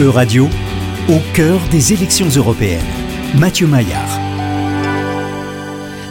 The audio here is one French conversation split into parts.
E-Radio, au cœur des élections européennes. Mathieu Maillard.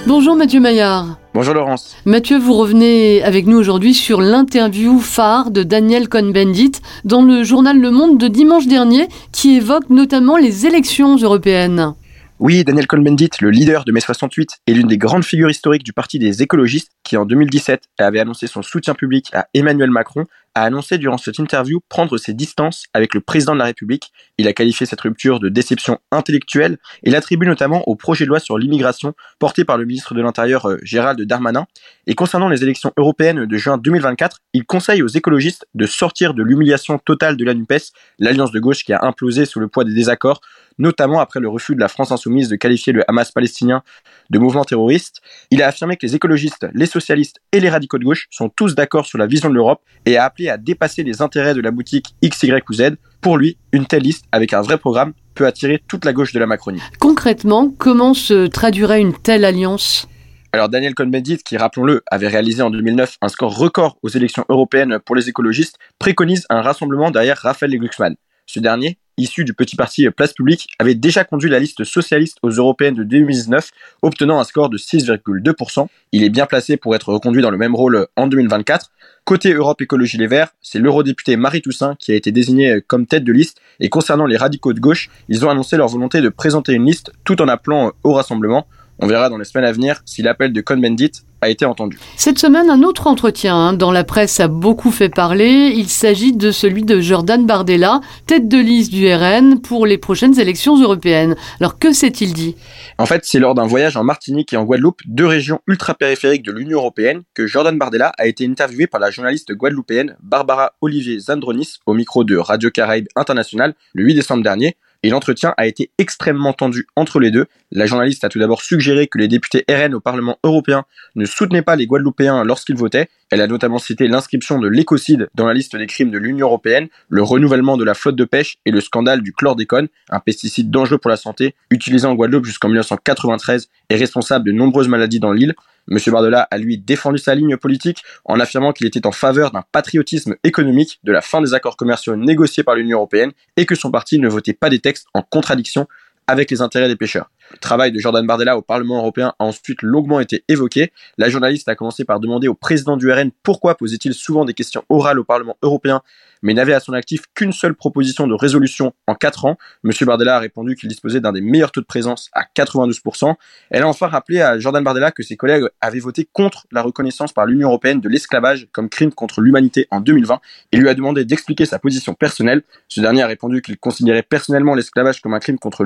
Bonjour Mathieu Maillard. Bonjour Laurence. Mathieu, vous revenez avec nous aujourd'hui sur l'interview phare de Daniel Cohn-Bendit dans le journal Le Monde de dimanche dernier qui évoque notamment les élections européennes. Oui, Daniel Cohn-Bendit, le leader de mai 68, est l'une des grandes figures historiques du Parti des écologistes qui, en 2017, avait annoncé son soutien public à Emmanuel Macron, a annoncé durant cette interview prendre ses distances avec le président de la République. Il a qualifié cette rupture de déception intellectuelle et l'attribue notamment au projet de loi sur l'immigration porté par le ministre de l'Intérieur euh, Gérald Darmanin. Et concernant les élections européennes de juin 2024, il conseille aux écologistes de sortir de l'humiliation totale de la NUPES, l'alliance de gauche qui a implosé sous le poids des désaccords, notamment après le refus de la France insoumise de qualifier le Hamas palestinien de mouvement terroriste. Il a affirmé que les écologistes, les socialistes et les radicaux de gauche sont tous d'accord sur la vision de l'Europe et a appelé à dépasser les intérêts de la boutique X, Y ou Z. Pour lui, une telle liste avec un vrai programme peut attirer toute la gauche de la Macronie. Concrètement, comment se traduirait une telle alliance? Alors Daniel Cohn-Bendit, qui rappelons-le, avait réalisé en 2009 un score record aux élections européennes pour les écologistes, préconise un rassemblement derrière Raphaël Glucksmann. Ce dernier, issu du petit parti Place Publique, avait déjà conduit la liste socialiste aux européennes de 2019, obtenant un score de 6,2%. Il est bien placé pour être reconduit dans le même rôle en 2024. Côté Europe Écologie Les Verts, c'est l'eurodéputé Marie Toussaint qui a été désignée comme tête de liste. Et concernant les radicaux de gauche, ils ont annoncé leur volonté de présenter une liste tout en appelant au rassemblement. On verra dans les semaines à venir si l'appel de Cohn-Bendit a été entendu. Cette semaine, un autre entretien hein, dans la presse a beaucoup fait parler. Il s'agit de celui de Jordan Bardella, tête de liste du RN pour les prochaines élections européennes. Alors que s'est-il dit? En fait, c'est lors d'un voyage en Martinique et en Guadeloupe, deux régions ultra-périphériques de l'Union européenne, que Jordan Bardella a été interviewé par la journaliste guadeloupéenne Barbara Olivier Zandronis au micro de Radio Caraïbe International le 8 décembre dernier et l'entretien a été extrêmement tendu entre les deux. La journaliste a tout d'abord suggéré que les députés RN au Parlement européen ne soutenaient pas les Guadeloupéens lorsqu'ils votaient. Elle a notamment cité l'inscription de l'écocide dans la liste des crimes de l'Union européenne, le renouvellement de la flotte de pêche et le scandale du chlordécone, un pesticide dangereux pour la santé, utilisé en Guadeloupe jusqu'en 1993 et responsable de nombreuses maladies dans l'île. M. Bardella a lui défendu sa ligne politique en affirmant qu'il était en faveur d'un patriotisme économique, de la fin des accords commerciaux négociés par l'Union européenne et que son parti ne votait pas des textes en contradiction avec les intérêts des pêcheurs. Le travail de Jordan Bardella au Parlement européen a ensuite longuement été évoqué. La journaliste a commencé par demander au président du RN pourquoi posait-il souvent des questions orales au Parlement européen, mais n'avait à son actif qu'une seule proposition de résolution en 4 ans. Monsieur Bardella a répondu qu'il disposait d'un des meilleurs taux de présence à 92%. Elle a enfin rappelé à Jordan Bardella que ses collègues avaient voté contre la reconnaissance par l'Union européenne de l'esclavage comme crime contre l'humanité en 2020 et lui a demandé d'expliquer sa position personnelle. Ce dernier a répondu qu'il considérait personnellement l'esclavage comme un crime contre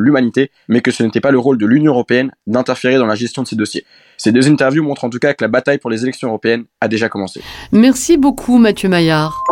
mais que ce n'était pas le rôle de l'Union européenne d'interférer dans la gestion de ces dossiers. Ces deux interviews montrent en tout cas que la bataille pour les élections européennes a déjà commencé. Merci beaucoup Mathieu Maillard.